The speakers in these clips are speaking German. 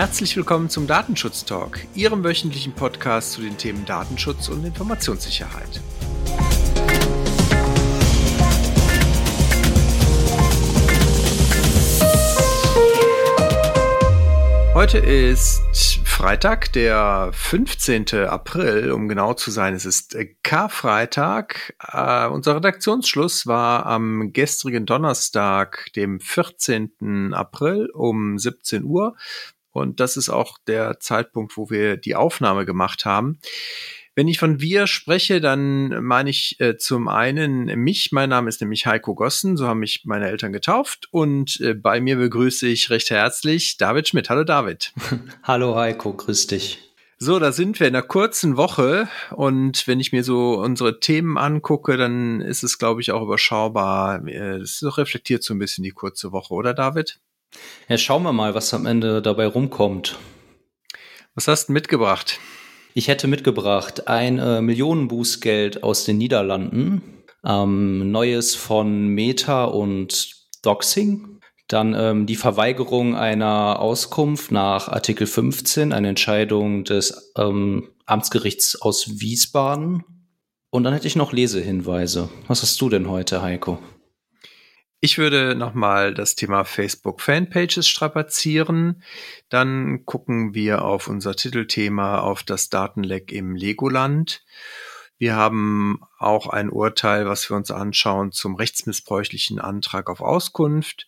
Herzlich willkommen zum Datenschutz Talk, Ihrem wöchentlichen Podcast zu den Themen Datenschutz und Informationssicherheit. Heute ist Freitag, der 15. April, um genau zu sein. Es ist Karfreitag. Äh, unser Redaktionsschluss war am gestrigen Donnerstag, dem 14. April um 17 Uhr. Und das ist auch der Zeitpunkt, wo wir die Aufnahme gemacht haben. Wenn ich von wir spreche, dann meine ich äh, zum einen mich. Mein Name ist nämlich Heiko Gossen, so haben mich meine Eltern getauft. Und äh, bei mir begrüße ich recht herzlich David Schmidt. Hallo David. Hallo Heiko, grüß dich. So, da sind wir in einer kurzen Woche und wenn ich mir so unsere Themen angucke, dann ist es, glaube ich, auch überschaubar. Äh, es reflektiert so ein bisschen die kurze Woche, oder David? Ja, schauen wir mal, was am Ende dabei rumkommt. Was hast du mitgebracht? Ich hätte mitgebracht ein äh, Millionenbußgeld aus den Niederlanden, ähm, Neues von Meta und Doxing, dann ähm, die Verweigerung einer Auskunft nach Artikel 15, eine Entscheidung des ähm, Amtsgerichts aus Wiesbaden. Und dann hätte ich noch Lesehinweise. Was hast du denn heute, Heiko? Ich würde nochmal das Thema Facebook Fanpages strapazieren. Dann gucken wir auf unser Titelthema auf das Datenleck im Legoland. Wir haben auch ein Urteil, was wir uns anschauen zum rechtsmissbräuchlichen Antrag auf Auskunft.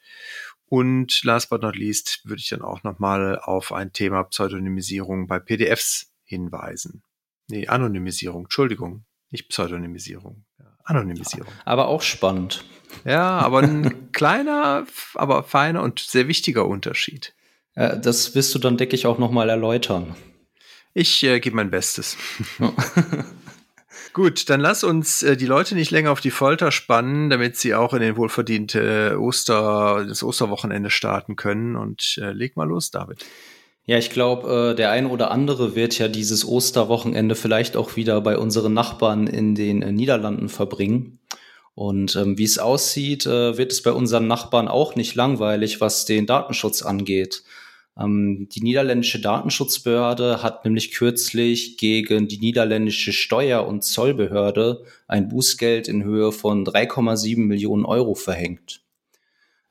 Und last but not least würde ich dann auch nochmal auf ein Thema Pseudonymisierung bei PDFs hinweisen. Nee, Anonymisierung, Entschuldigung, nicht Pseudonymisierung. Anonymisierung. Aber auch spannend. Ja, aber ein kleiner, aber feiner und sehr wichtiger Unterschied. Äh, das wirst du dann, denke ich, auch nochmal erläutern. Ich äh, gebe mein Bestes. Gut, dann lass uns äh, die Leute nicht länger auf die Folter spannen, damit sie auch in den wohlverdiente Oster, das Osterwochenende starten können. Und äh, leg mal los, David. Ja, ich glaube, äh, der ein oder andere wird ja dieses Osterwochenende vielleicht auch wieder bei unseren Nachbarn in den äh, Niederlanden verbringen. Und ähm, wie es aussieht, äh, wird es bei unseren Nachbarn auch nicht langweilig, was den Datenschutz angeht. Ähm, die niederländische Datenschutzbehörde hat nämlich kürzlich gegen die niederländische Steuer- und Zollbehörde ein Bußgeld in Höhe von 3,7 Millionen Euro verhängt.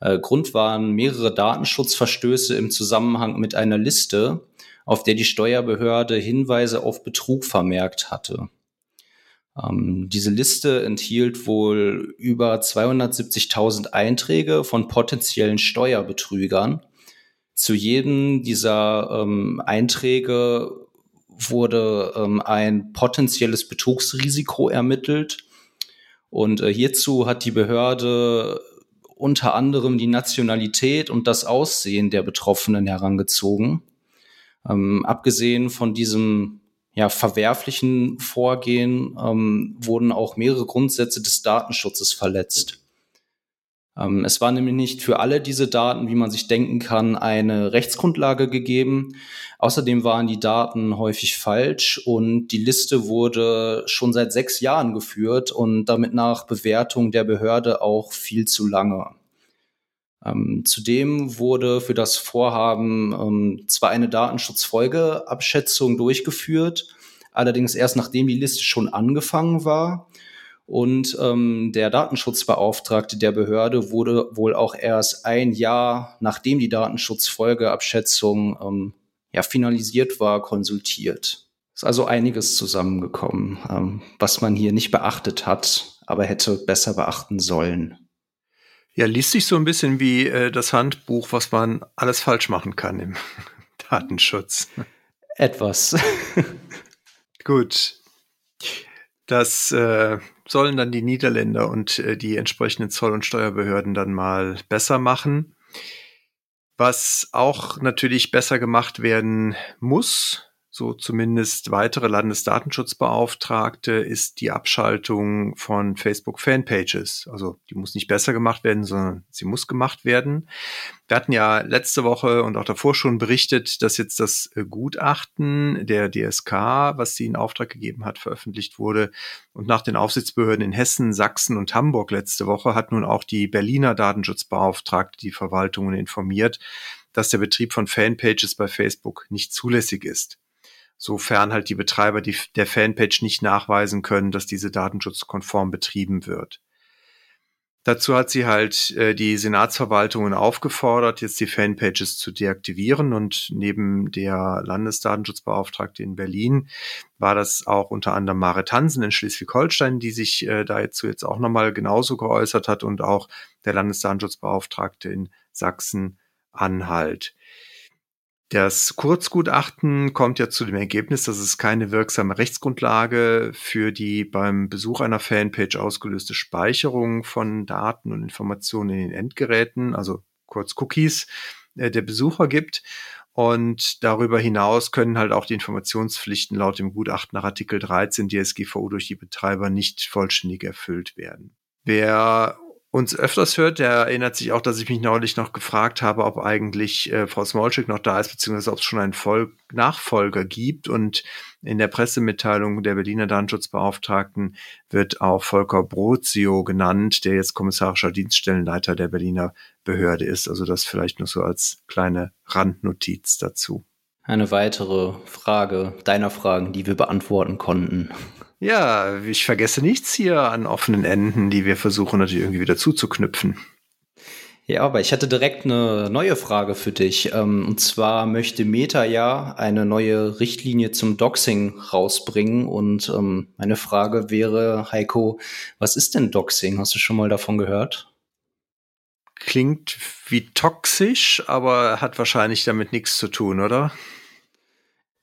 Äh, Grund waren mehrere Datenschutzverstöße im Zusammenhang mit einer Liste, auf der die Steuerbehörde Hinweise auf Betrug vermerkt hatte. Ähm, diese Liste enthielt wohl über 270.000 Einträge von potenziellen Steuerbetrügern. Zu jedem dieser ähm, Einträge wurde ähm, ein potenzielles Betrugsrisiko ermittelt. Und äh, hierzu hat die Behörde unter anderem die Nationalität und das Aussehen der Betroffenen herangezogen. Ähm, abgesehen von diesem ja, verwerflichen Vorgehen ähm, wurden auch mehrere Grundsätze des Datenschutzes verletzt. Ähm, es war nämlich nicht für alle diese Daten, wie man sich denken kann, eine Rechtsgrundlage gegeben. Außerdem waren die Daten häufig falsch und die Liste wurde schon seit sechs Jahren geführt und damit nach Bewertung der Behörde auch viel zu lange. Ähm, zudem wurde für das Vorhaben ähm, zwar eine Datenschutzfolgeabschätzung durchgeführt, allerdings erst nachdem die Liste schon angefangen war. Und ähm, der Datenschutzbeauftragte der Behörde wurde wohl auch erst ein Jahr, nachdem die Datenschutzfolgeabschätzung ähm, ja, finalisiert war, konsultiert. Ist also einiges zusammengekommen, ähm, was man hier nicht beachtet hat, aber hätte besser beachten sollen. Ja, liest sich so ein bisschen wie äh, das Handbuch, was man alles falsch machen kann im Datenschutz. Etwas. Gut. Das äh, sollen dann die Niederländer und äh, die entsprechenden Zoll- und Steuerbehörden dann mal besser machen. Was auch natürlich besser gemacht werden muss, so zumindest weitere Landesdatenschutzbeauftragte, ist die Abschaltung von Facebook Fanpages. Also die muss nicht besser gemacht werden, sondern sie muss gemacht werden. Wir hatten ja letzte Woche und auch davor schon berichtet, dass jetzt das Gutachten der DSK, was sie in Auftrag gegeben hat, veröffentlicht wurde. Und nach den Aufsichtsbehörden in Hessen, Sachsen und Hamburg letzte Woche hat nun auch die Berliner Datenschutzbeauftragte die Verwaltungen informiert, dass der Betrieb von Fanpages bei Facebook nicht zulässig ist. Sofern halt die Betreiber die, der Fanpage nicht nachweisen können, dass diese datenschutzkonform betrieben wird. Dazu hat sie halt äh, die Senatsverwaltungen aufgefordert, jetzt die Fanpages zu deaktivieren. Und neben der Landesdatenschutzbeauftragte in Berlin war das auch unter anderem Marit Hansen in Schleswig-Holstein, die sich äh, dazu jetzt auch nochmal genauso geäußert hat und auch der Landesdatenschutzbeauftragte in Sachsen-Anhalt. Das Kurzgutachten kommt ja zu dem Ergebnis, dass es keine wirksame Rechtsgrundlage für die beim Besuch einer Fanpage ausgelöste Speicherung von Daten und Informationen in den Endgeräten, also kurz Cookies, äh, der Besucher gibt. Und darüber hinaus können halt auch die Informationspflichten laut dem Gutachten nach Artikel 13 DSGVO durch die Betreiber nicht vollständig erfüllt werden. Wer uns öfters hört, der erinnert sich auch, dass ich mich neulich noch gefragt habe, ob eigentlich äh, Frau Smolczyk noch da ist, beziehungsweise ob es schon einen Vol Nachfolger gibt. Und in der Pressemitteilung der Berliner Datenschutzbeauftragten wird auch Volker Brozio genannt, der jetzt kommissarischer Dienststellenleiter der Berliner Behörde ist. Also das vielleicht nur so als kleine Randnotiz dazu. Eine weitere Frage deiner Fragen, die wir beantworten konnten. Ja, ich vergesse nichts hier an offenen Enden, die wir versuchen natürlich irgendwie wieder zuzuknüpfen. Ja, aber ich hatte direkt eine neue Frage für dich. Ähm, und zwar möchte Meta ja eine neue Richtlinie zum Doxing rausbringen. Und ähm, meine Frage wäre, Heiko, was ist denn Doxing? Hast du schon mal davon gehört? Klingt wie toxisch, aber hat wahrscheinlich damit nichts zu tun, oder?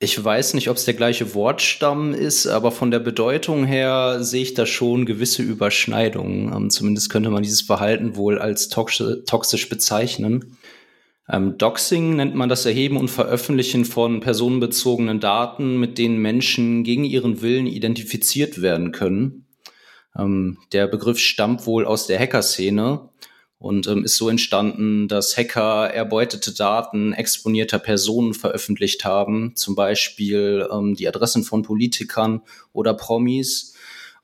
Ich weiß nicht, ob es der gleiche Wortstamm ist, aber von der Bedeutung her sehe ich da schon gewisse Überschneidungen. Ähm, zumindest könnte man dieses Verhalten wohl als toxisch bezeichnen. Ähm, Doxing nennt man das Erheben und Veröffentlichen von personenbezogenen Daten, mit denen Menschen gegen ihren Willen identifiziert werden können. Ähm, der Begriff stammt wohl aus der Hacker-Szene und ähm, ist so entstanden, dass Hacker erbeutete Daten exponierter Personen veröffentlicht haben, zum Beispiel ähm, die Adressen von Politikern oder Promis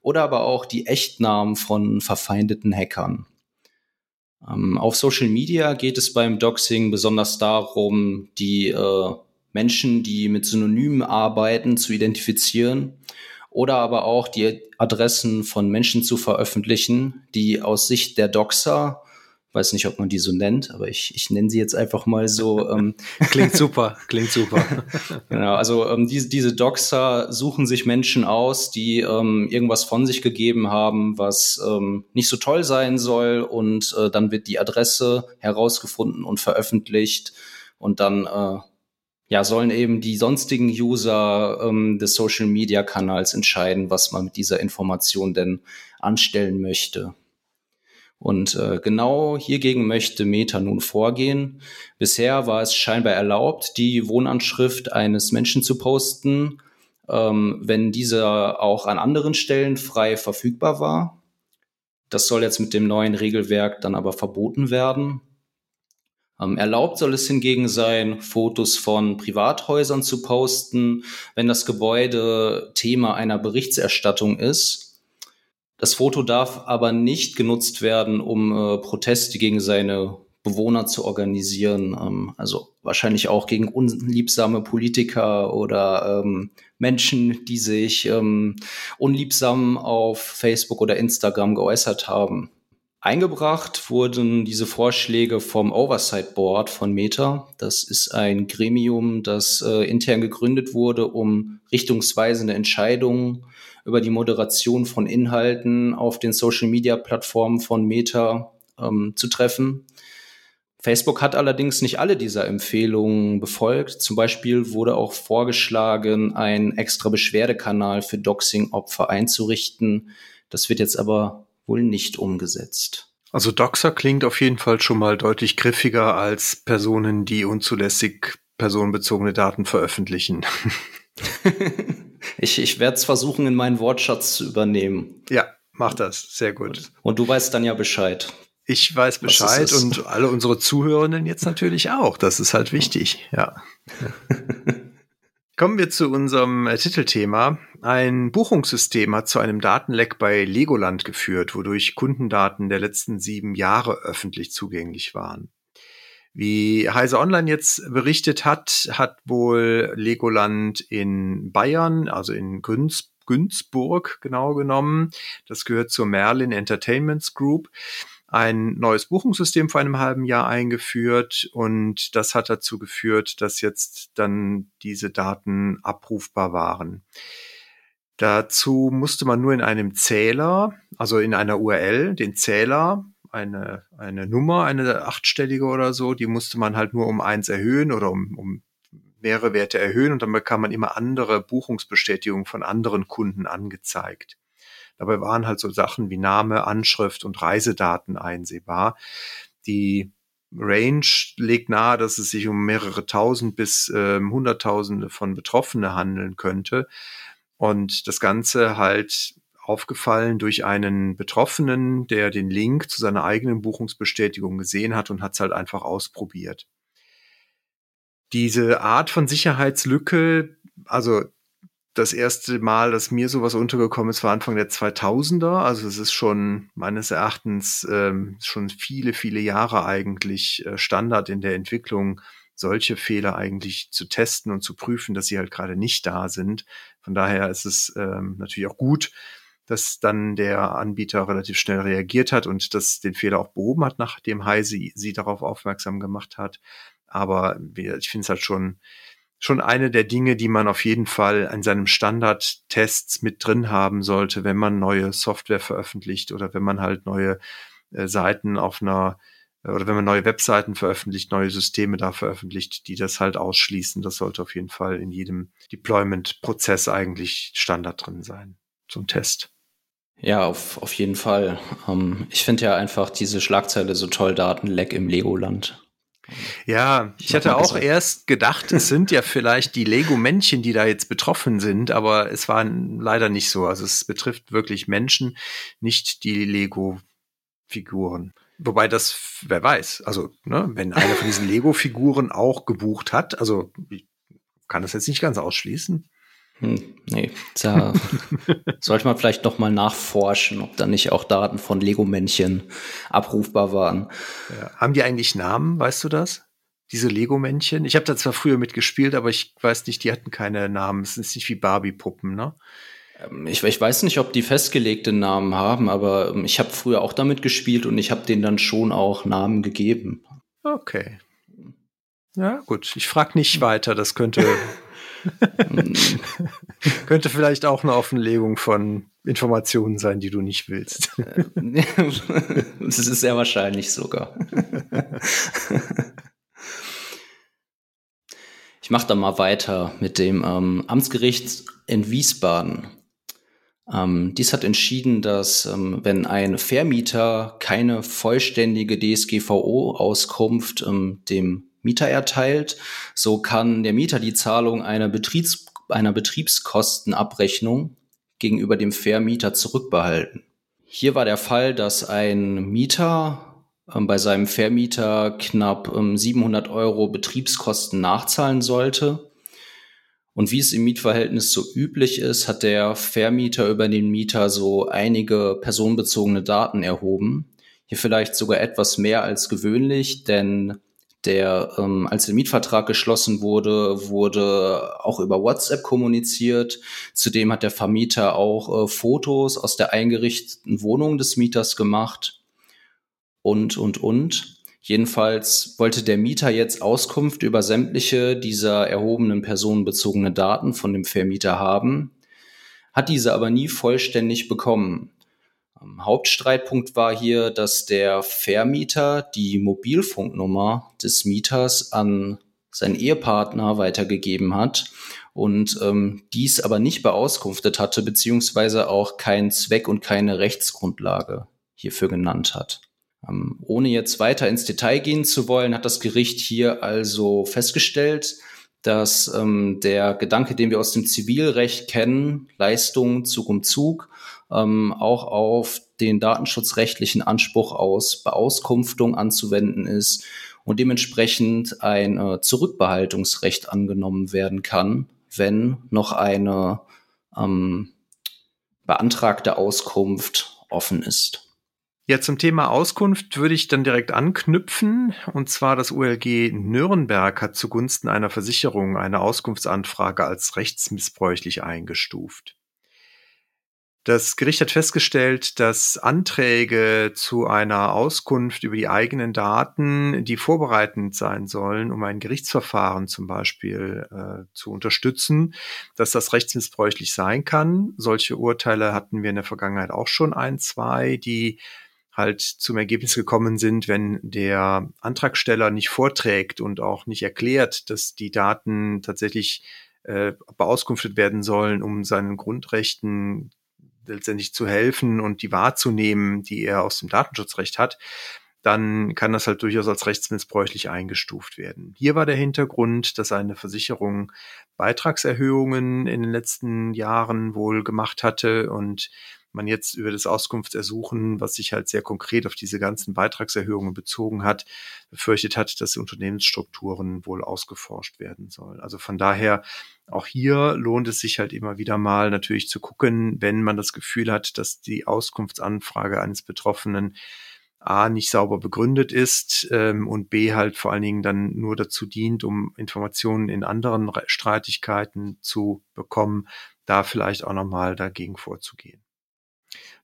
oder aber auch die Echtnamen von verfeindeten Hackern. Ähm, auf Social Media geht es beim Doxing besonders darum, die äh, Menschen, die mit Synonymen arbeiten, zu identifizieren oder aber auch die Adressen von Menschen zu veröffentlichen, die aus Sicht der Doxer weiß nicht, ob man die so nennt, aber ich, ich nenne sie jetzt einfach mal so. Ähm, klingt super, klingt super. genau, also ähm, diese, diese Doxer suchen sich Menschen aus, die ähm, irgendwas von sich gegeben haben, was ähm, nicht so toll sein soll und äh, dann wird die Adresse herausgefunden und veröffentlicht und dann äh, ja, sollen eben die sonstigen User ähm, des Social Media Kanals entscheiden, was man mit dieser Information denn anstellen möchte. Und äh, genau hiergegen möchte Meta nun vorgehen. Bisher war es scheinbar erlaubt, die Wohnanschrift eines Menschen zu posten, ähm, wenn dieser auch an anderen Stellen frei verfügbar war. Das soll jetzt mit dem neuen Regelwerk dann aber verboten werden. Ähm, erlaubt soll es hingegen sein, Fotos von Privathäusern zu posten, wenn das Gebäude Thema einer Berichterstattung ist das Foto darf aber nicht genutzt werden, um äh, Proteste gegen seine Bewohner zu organisieren. Ähm, also wahrscheinlich auch gegen unliebsame Politiker oder ähm, Menschen, die sich ähm, unliebsam auf Facebook oder Instagram geäußert haben. Eingebracht wurden diese Vorschläge vom Oversight Board von Meta. Das ist ein Gremium, das äh, intern gegründet wurde, um richtungsweisende Entscheidungen über die Moderation von Inhalten auf den Social-Media-Plattformen von Meta ähm, zu treffen. Facebook hat allerdings nicht alle dieser Empfehlungen befolgt. Zum Beispiel wurde auch vorgeschlagen, einen extra Beschwerdekanal für Doxing-Opfer einzurichten. Das wird jetzt aber wohl nicht umgesetzt. Also Doxer klingt auf jeden Fall schon mal deutlich griffiger als Personen, die unzulässig personenbezogene Daten veröffentlichen. ich ich werde es versuchen, in meinen Wortschatz zu übernehmen. Ja, mach das. Sehr gut. Und, du weißt dann ja Bescheid. Ich weiß Bescheid und alle unsere Zuhörenden jetzt natürlich auch. Das ist halt wichtig, ja. Kommen wir zu unserem äh, Titelthema. Ein Buchungssystem hat zu einem Datenleck bei Legoland geführt, wodurch Kundendaten der letzten sieben Jahre öffentlich zugänglich waren. Wie Heise Online jetzt berichtet hat, hat wohl Legoland in Bayern, also in Günz, Günzburg genau genommen, das gehört zur Merlin Entertainments Group, ein neues Buchungssystem vor einem halben Jahr eingeführt und das hat dazu geführt, dass jetzt dann diese Daten abrufbar waren. Dazu musste man nur in einem Zähler, also in einer URL, den Zähler eine, eine Nummer, eine achtstellige oder so, die musste man halt nur um eins erhöhen oder um, um mehrere Werte erhöhen und dann bekam man immer andere Buchungsbestätigungen von anderen Kunden angezeigt. Dabei waren halt so Sachen wie Name, Anschrift und Reisedaten einsehbar. Die Range legt nahe, dass es sich um mehrere tausend bis äh, hunderttausende von Betroffene handeln könnte. Und das Ganze halt aufgefallen durch einen Betroffenen, der den Link zu seiner eigenen Buchungsbestätigung gesehen hat und hat es halt einfach ausprobiert. Diese Art von Sicherheitslücke, also das erste Mal, dass mir sowas untergekommen ist, war Anfang der 2000er. Also es ist schon meines Erachtens ähm, schon viele, viele Jahre eigentlich äh, Standard in der Entwicklung, solche Fehler eigentlich zu testen und zu prüfen, dass sie halt gerade nicht da sind. Von daher ist es ähm, natürlich auch gut, dass dann der Anbieter relativ schnell reagiert hat und das den Fehler auch behoben hat, nachdem Heise sie darauf aufmerksam gemacht hat. Aber ich finde es halt schon, schon eine der Dinge, die man auf jeden Fall an seinem Standardtests mit drin haben sollte, wenn man neue Software veröffentlicht oder wenn man halt neue äh, Seiten auf einer oder wenn man neue Webseiten veröffentlicht, neue Systeme da veröffentlicht, die das halt ausschließen. Das sollte auf jeden Fall in jedem Deployment-Prozess eigentlich Standard drin sein. Zum Test. Ja, auf, auf jeden Fall. Ähm, ich finde ja einfach diese Schlagzeile so toll, Datenleck im Legoland. Ja, ich hatte auch erst gedacht, es sind ja vielleicht die Lego-Männchen, die da jetzt betroffen sind, aber es war leider nicht so. Also es betrifft wirklich Menschen, nicht die Lego-Figuren. Wobei das, wer weiß, also ne, wenn einer von diesen Lego-Figuren auch gebucht hat, also ich kann das jetzt nicht ganz ausschließen. Hm, nee, da sollte man vielleicht noch mal nachforschen, ob da nicht auch Daten von Lego-Männchen abrufbar waren. Ja. Haben die eigentlich Namen, weißt du das? Diese Lego-Männchen? Ich habe da zwar früher mitgespielt, aber ich weiß nicht, die hatten keine Namen. Es ist nicht wie Barbie-Puppen, ne? Ähm, ich, ich, weiß nicht, ob die festgelegte Namen haben, aber ähm, ich habe früher auch damit gespielt und ich habe denen dann schon auch Namen gegeben. Okay. Ja, gut. Ich frage nicht weiter. Das könnte Könnte vielleicht auch eine Offenlegung von Informationen sein, die du nicht willst. das ist sehr wahrscheinlich sogar. Ich mache da mal weiter mit dem ähm, Amtsgericht in Wiesbaden. Ähm, dies hat entschieden, dass ähm, wenn ein Vermieter keine vollständige DSGVO-Auskunft ähm, dem Mieter erteilt. So kann der Mieter die Zahlung einer, Betriebs einer Betriebskostenabrechnung gegenüber dem Vermieter zurückbehalten. Hier war der Fall, dass ein Mieter äh, bei seinem Vermieter knapp ähm, 700 Euro Betriebskosten nachzahlen sollte. Und wie es im Mietverhältnis so üblich ist, hat der Vermieter über den Mieter so einige personenbezogene Daten erhoben. Hier vielleicht sogar etwas mehr als gewöhnlich, denn der, ähm, als der Mietvertrag geschlossen wurde, wurde auch über WhatsApp kommuniziert. Zudem hat der Vermieter auch äh, Fotos aus der eingerichteten Wohnung des Mieters gemacht. Und, und, und. Jedenfalls wollte der Mieter jetzt Auskunft über sämtliche dieser erhobenen personenbezogene Daten von dem Vermieter haben, hat diese aber nie vollständig bekommen. Hauptstreitpunkt war hier, dass der Vermieter die Mobilfunknummer des Mieters an seinen Ehepartner weitergegeben hat und ähm, dies aber nicht beauskunftet hatte, beziehungsweise auch keinen Zweck und keine Rechtsgrundlage hierfür genannt hat. Ähm, ohne jetzt weiter ins Detail gehen zu wollen, hat das Gericht hier also festgestellt, dass ähm, der Gedanke, den wir aus dem Zivilrecht kennen, Leistung Zug um Zug, ähm, auch auf den datenschutzrechtlichen Anspruch aus Beauskunftung anzuwenden ist und dementsprechend ein äh, Zurückbehaltungsrecht angenommen werden kann, wenn noch eine ähm, beantragte Auskunft offen ist. Ja, zum Thema Auskunft würde ich dann direkt anknüpfen. Und zwar das ULG Nürnberg hat zugunsten einer Versicherung eine Auskunftsanfrage als rechtsmissbräuchlich eingestuft. Das Gericht hat festgestellt, dass Anträge zu einer Auskunft über die eigenen Daten, die vorbereitend sein sollen, um ein Gerichtsverfahren zum Beispiel äh, zu unterstützen, dass das rechtsmissbräuchlich sein kann. Solche Urteile hatten wir in der Vergangenheit auch schon ein, zwei, die halt zum Ergebnis gekommen sind, wenn der Antragsteller nicht vorträgt und auch nicht erklärt, dass die Daten tatsächlich äh, beauskunftet werden sollen, um seinen Grundrechten letztendlich zu helfen und die wahrzunehmen, die er aus dem Datenschutzrecht hat, dann kann das halt durchaus als rechtsmissbräuchlich eingestuft werden. Hier war der Hintergrund, dass eine Versicherung Beitragserhöhungen in den letzten Jahren wohl gemacht hatte und man jetzt über das Auskunftsersuchen, was sich halt sehr konkret auf diese ganzen Beitragserhöhungen bezogen hat, befürchtet hat, dass Unternehmensstrukturen wohl ausgeforscht werden sollen. Also von daher auch hier lohnt es sich halt immer wieder mal natürlich zu gucken, wenn man das Gefühl hat, dass die Auskunftsanfrage eines Betroffenen A nicht sauber begründet ist ähm, und B halt vor allen Dingen dann nur dazu dient, um Informationen in anderen Streitigkeiten zu bekommen, da vielleicht auch nochmal dagegen vorzugehen.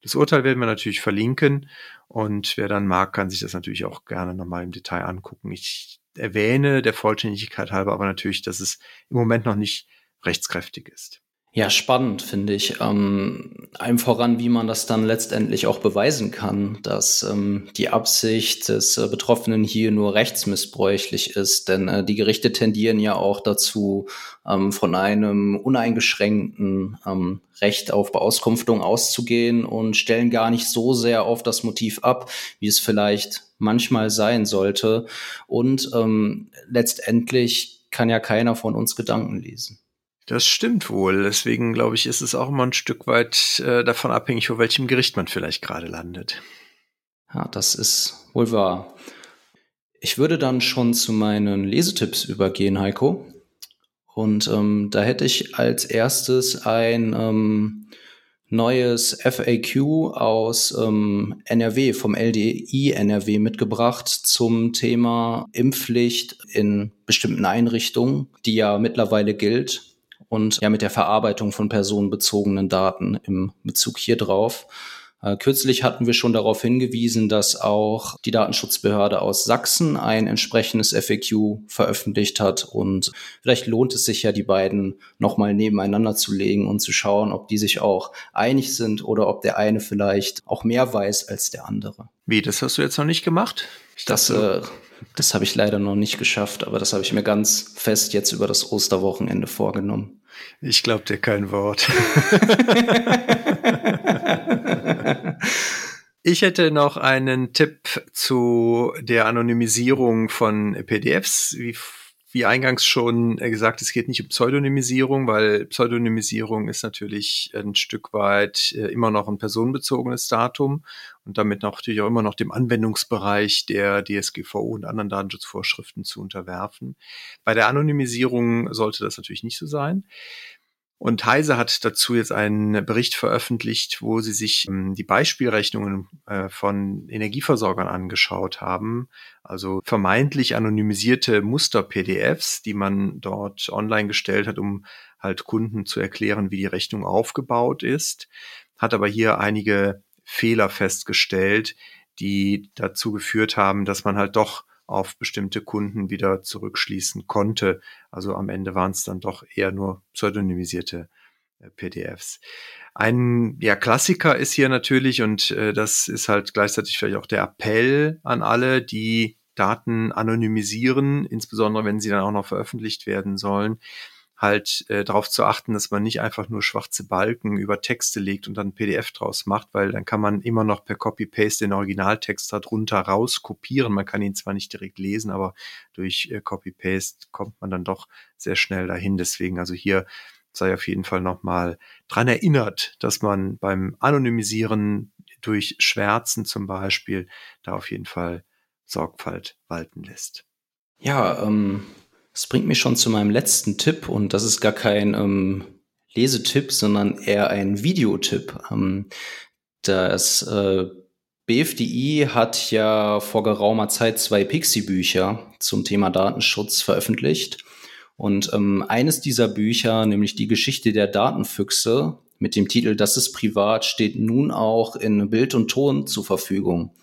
Das Urteil werden wir natürlich verlinken und wer dann mag, kann sich das natürlich auch gerne nochmal im Detail angucken. Ich erwähne der Vollständigkeit halber aber natürlich, dass es im Moment noch nicht rechtskräftig ist. Ja, spannend finde ich. Ähm, allem voran, wie man das dann letztendlich auch beweisen kann, dass ähm, die Absicht des äh, Betroffenen hier nur rechtsmissbräuchlich ist. Denn äh, die Gerichte tendieren ja auch dazu, ähm, von einem uneingeschränkten ähm, Recht auf Beauskunftung auszugehen und stellen gar nicht so sehr auf das Motiv ab, wie es vielleicht manchmal sein sollte. Und ähm, letztendlich kann ja keiner von uns Gedanken lesen. Das stimmt wohl. Deswegen glaube ich, ist es auch immer ein Stück weit äh, davon abhängig, vor welchem Gericht man vielleicht gerade landet. Ja, das ist wohl wahr. Ich würde dann schon zu meinen Lesetipps übergehen, Heiko. Und ähm, da hätte ich als erstes ein ähm, neues FAQ aus ähm, NRW, vom LDI NRW mitgebracht zum Thema Impfpflicht in bestimmten Einrichtungen, die ja mittlerweile gilt und ja mit der Verarbeitung von personenbezogenen Daten im Bezug hier drauf. Äh, kürzlich hatten wir schon darauf hingewiesen, dass auch die Datenschutzbehörde aus Sachsen ein entsprechendes FAQ veröffentlicht hat und vielleicht lohnt es sich ja, die beiden nochmal nebeneinander zu legen und zu schauen, ob die sich auch einig sind oder ob der eine vielleicht auch mehr weiß als der andere. Wie, das hast du jetzt noch nicht gemacht? Ich das, äh, das habe ich leider noch nicht geschafft, aber das habe ich mir ganz fest jetzt über das Osterwochenende vorgenommen. Ich glaube dir kein Wort. ich hätte noch einen Tipp zu der Anonymisierung von PDFs. Wie wie eingangs schon gesagt, es geht nicht um Pseudonymisierung, weil Pseudonymisierung ist natürlich ein Stück weit äh, immer noch ein personenbezogenes Datum und damit natürlich auch immer noch dem Anwendungsbereich der DSGVO und anderen Datenschutzvorschriften zu unterwerfen. Bei der Anonymisierung sollte das natürlich nicht so sein. Und Heise hat dazu jetzt einen Bericht veröffentlicht, wo sie sich ähm, die Beispielrechnungen äh, von Energieversorgern angeschaut haben. Also vermeintlich anonymisierte Muster-PDFs, die man dort online gestellt hat, um halt Kunden zu erklären, wie die Rechnung aufgebaut ist. Hat aber hier einige Fehler festgestellt, die dazu geführt haben, dass man halt doch auf bestimmte Kunden wieder zurückschließen konnte. Also am Ende waren es dann doch eher nur pseudonymisierte äh, PDFs. Ein ja, Klassiker ist hier natürlich, und äh, das ist halt gleichzeitig vielleicht auch der Appell an alle, die Daten anonymisieren, insbesondere wenn sie dann auch noch veröffentlicht werden sollen, halt äh, darauf zu achten, dass man nicht einfach nur schwarze Balken über Texte legt und dann PDF draus macht, weil dann kann man immer noch per Copy-Paste den Originaltext darunter raus kopieren. Man kann ihn zwar nicht direkt lesen, aber durch äh, Copy-Paste kommt man dann doch sehr schnell dahin. Deswegen also hier sei auf jeden Fall nochmal dran erinnert, dass man beim Anonymisieren durch Schwärzen zum Beispiel da auf jeden Fall Sorgfalt walten lässt. Ja, ähm, das bringt mich schon zu meinem letzten Tipp und das ist gar kein ähm, Lesetipp, sondern eher ein Videotipp. Ähm, das äh, BFDI hat ja vor geraumer Zeit zwei Pixie-Bücher zum Thema Datenschutz veröffentlicht. Und ähm, eines dieser Bücher, nämlich die Geschichte der Datenfüchse mit dem Titel Das ist privat, steht nun auch in Bild und Ton zur Verfügung.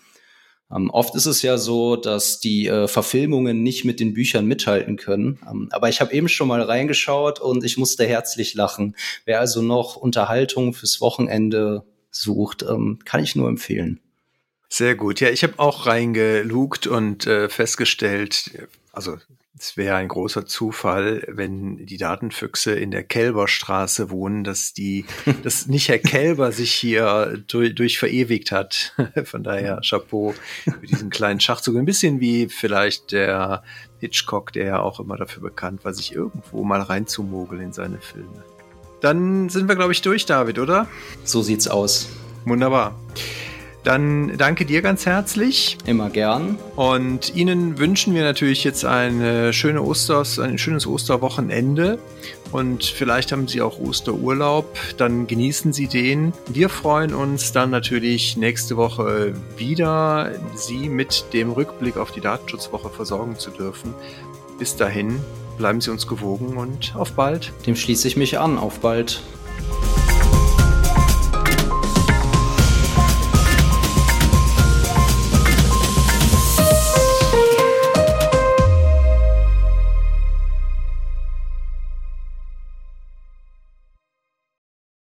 Ähm, oft ist es ja so, dass die äh, Verfilmungen nicht mit den Büchern mithalten können. Ähm, aber ich habe eben schon mal reingeschaut und ich musste herzlich lachen. Wer also noch Unterhaltung fürs Wochenende sucht, ähm, kann ich nur empfehlen. Sehr gut. Ja, ich habe auch reingelugt und äh, festgestellt, also es wäre ein großer Zufall, wenn die Datenfüchse in der Kälberstraße wohnen, dass die, dass nicht Herr Kälber sich hier durch, durch verewigt hat. Von daher Chapeau für diesen kleinen Schachzug. Ein bisschen wie vielleicht der Hitchcock, der ja auch immer dafür bekannt war, sich irgendwo mal reinzumogeln in seine Filme. Dann sind wir, glaube ich, durch, David, oder? So sieht's aus. Wunderbar. Dann danke dir ganz herzlich. Immer gern. Und Ihnen wünschen wir natürlich jetzt eine schöne Osters, ein schönes Osterwochenende. Und vielleicht haben Sie auch Osterurlaub. Dann genießen Sie den. Wir freuen uns dann natürlich nächste Woche wieder, Sie mit dem Rückblick auf die Datenschutzwoche versorgen zu dürfen. Bis dahin bleiben Sie uns gewogen und auf bald. Dem schließe ich mich an. Auf bald.